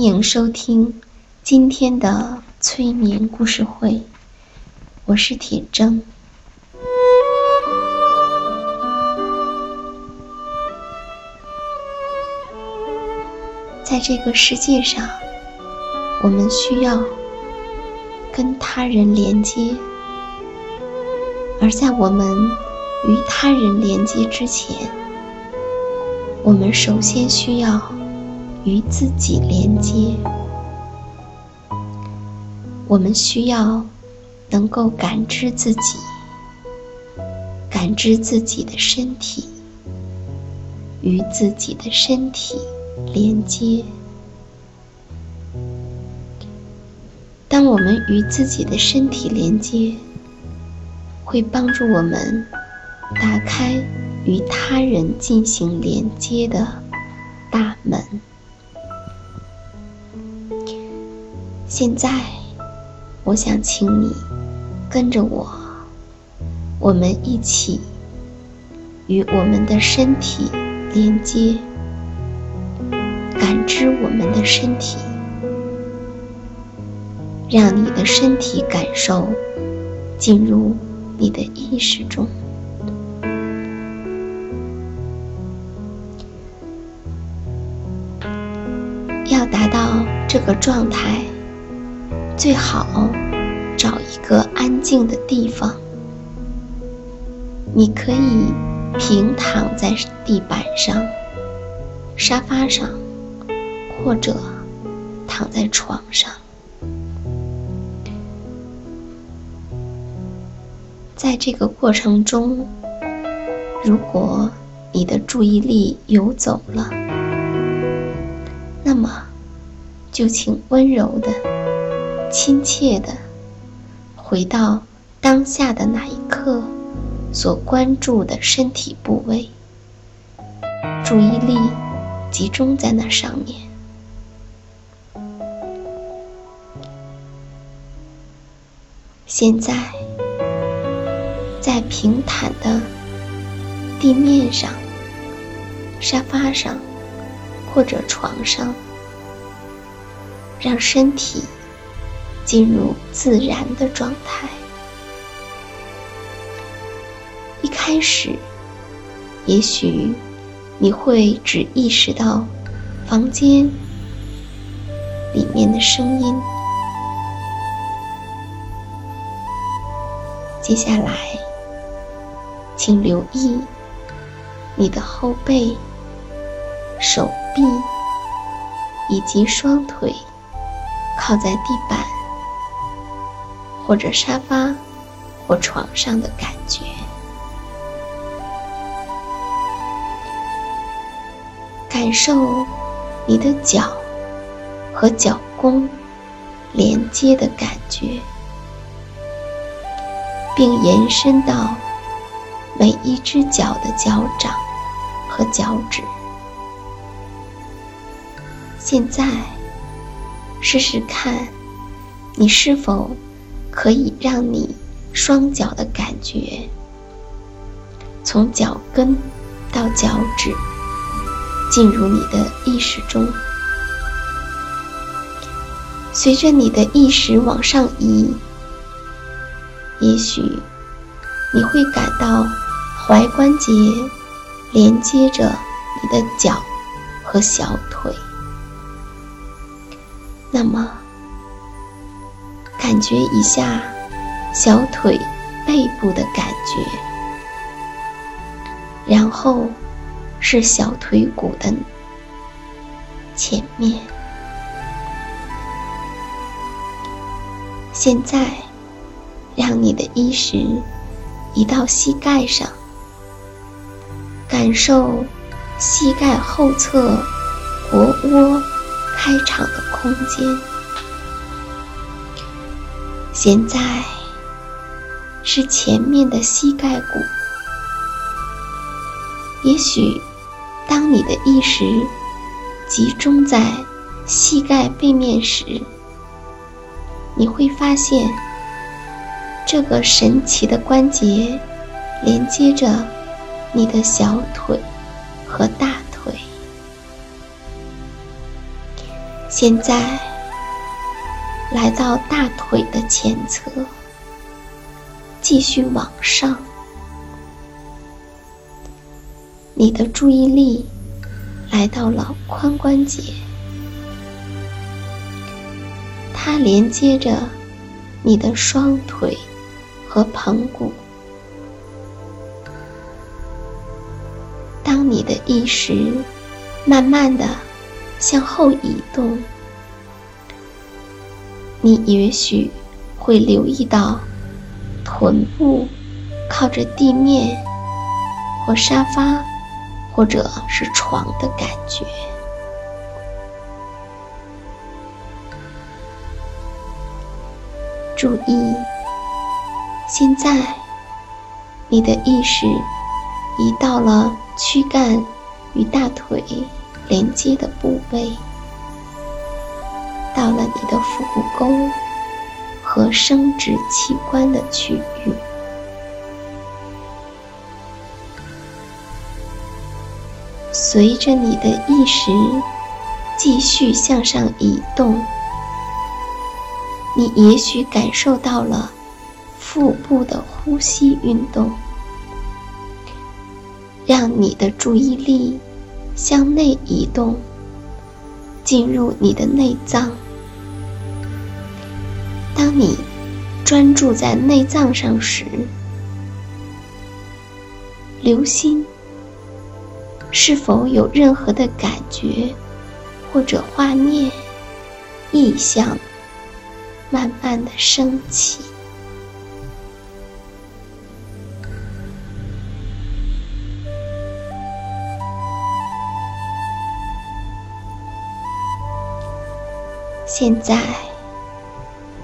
欢迎收听今天的催眠故事会，我是铁铮。在这个世界上，我们需要跟他人连接，而在我们与他人连接之前，我们首先需要。与自己连接，我们需要能够感知自己，感知自己的身体，与自己的身体连接。当我们与自己的身体连接，会帮助我们打开与他人进行连接的大门。现在，我想请你跟着我，我们一起与我们的身体连接，感知我们的身体，让你的身体感受进入你的意识中。要达到这个状态。最好找一个安静的地方，你可以平躺在地板上、沙发上，或者躺在床上。在这个过程中，如果你的注意力游走了，那么就请温柔的。亲切的回到当下的那一刻，所关注的身体部位，注意力集中在那上面。现在，在平坦的地面上、沙发上或者床上，让身体。进入自然的状态。一开始，也许你会只意识到房间里面的声音。接下来，请留意你的后背、手臂以及双腿靠在地板。或者沙发或床上的感觉，感受你的脚和脚弓连接的感觉，并延伸到每一只脚的脚掌和脚趾。现在，试试看，你是否可以让你双脚的感觉从脚跟到脚趾进入你的意识中。随着你的意识往上移，也许你会感到踝关节连接着你的脚和小腿。那么，感觉一下小腿背部的感觉，然后是小腿骨的前面。现在，让你的意识移到膝盖上，感受膝盖后侧腘窝开场的空间。现在是前面的膝盖骨。也许，当你的意识集中在膝盖背面时，你会发现，这个神奇的关节连接着你的小腿和大腿。现在，来到大腿的前侧，继续往上。你的注意力来到了髋关节。它连接着你的双腿和盆骨。当你的意识慢慢的向后移动，你也许会留意到臀部靠着地面或沙发，或者是床的感觉。注意，现在你的意识移到了躯干与大腿连接的部位，到了你的腹股沟和生殖器官的区域。随着你的意识继续向上移动。你也许感受到了腹部的呼吸运动，让你的注意力向内移动，进入你的内脏。当你专注在内脏上时，留心是否有任何的感觉或者画面、意象。慢慢的升起。现在，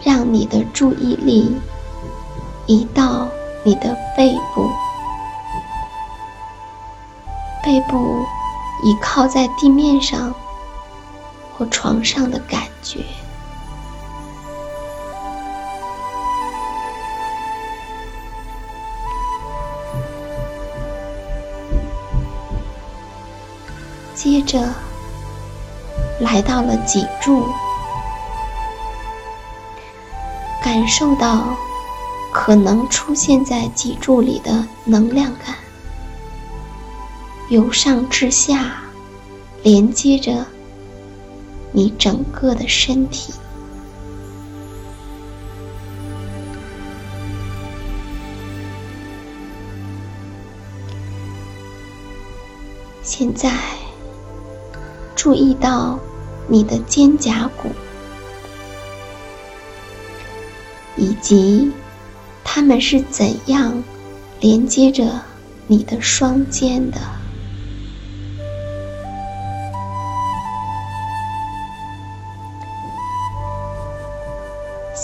让你的注意力移到你的背部，背部倚靠在地面上或床上的感觉。接着，来到了脊柱，感受到可能出现在脊柱里的能量感，由上至下连接着你整个的身体。现在。注意到你的肩胛骨，以及它们是怎样连接着你的双肩的。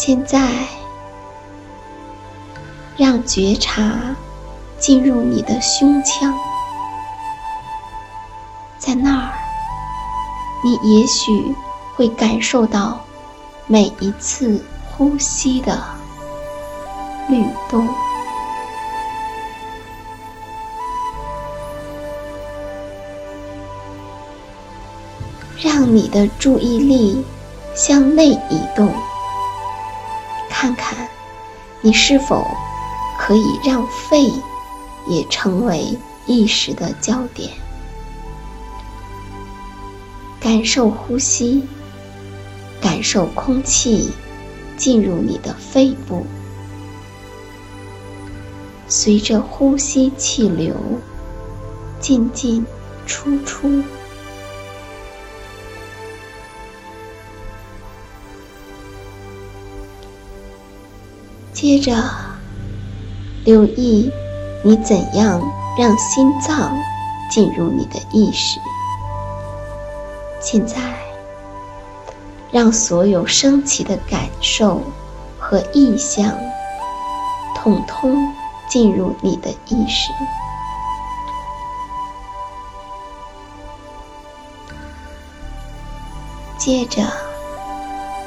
现在让觉察进入你的胸腔在那儿你也许会感受到每一次呼吸的律动。让你的注意力向内移动。看看，你是否可以让肺也成为意识的焦点？感受呼吸，感受空气进入你的肺部，随着呼吸气流进进出出。接着，留意你怎样让心脏进入你的意识。现在，让所有升起的感受和意象，统统进入你的意识。接着，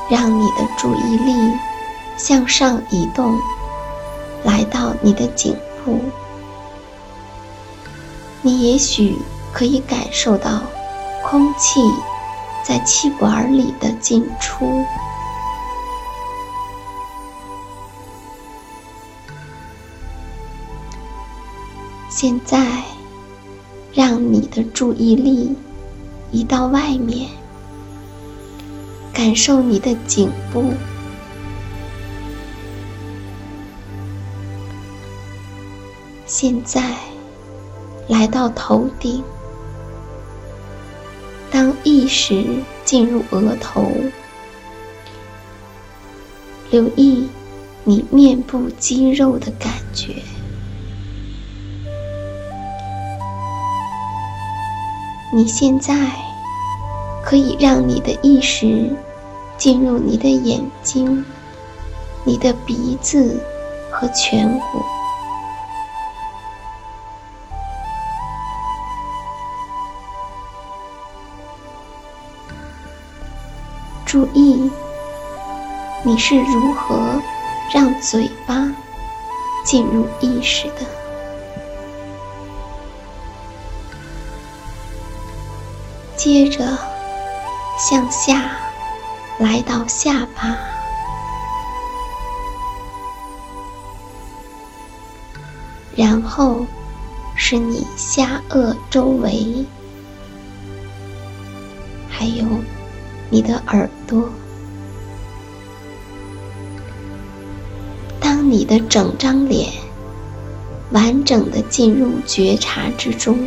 让你的注意力。向上移动，来到你的颈部，你也许可以感受到空气在气管里的进出。现在，让你的注意力移到外面，感受你的颈部。现在，来到头顶。当意识进入额头，留意你面部肌肉的感觉。你现在可以让你的意识进入你的眼睛、你的鼻子和颧骨。注意，你是如何让嘴巴进入意识的？接着向下来到下巴，然后是你下颚周围，还有。你的耳朵，当你的整张脸完整的进入觉察之中，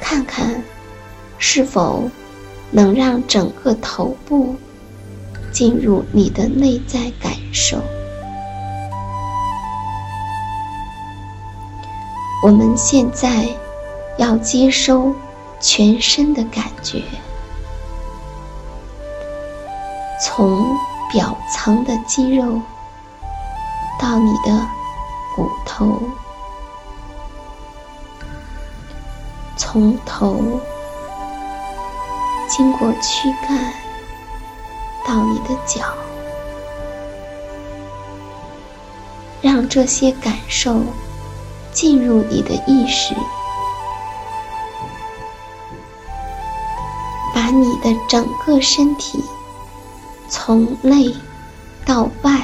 看看是否能让整个头部进入你的内在感受。我们现在要接收全身的感觉。从表层的肌肉到你的骨头，从头经过躯干到你的脚，让这些感受进入你的意识，把你的整个身体。从内到外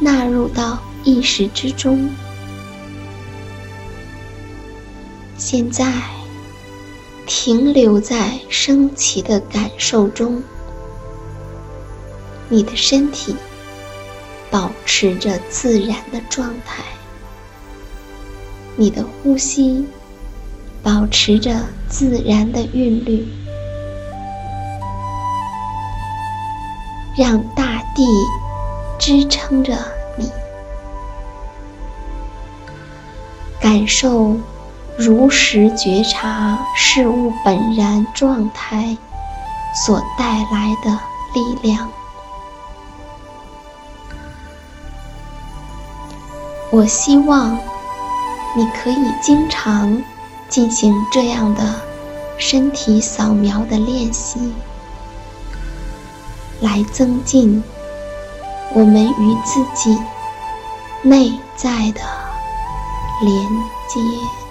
纳入到意识之中。现在停留在升起的感受中，你的身体保持着自然的状态，你的呼吸保持着自然的韵律。让大地支撑着你。感受如实觉察事物本然状态所带来的力量。我希望你可以经常进行这样的身体扫描的练习。来增进我们与自己内在的连接。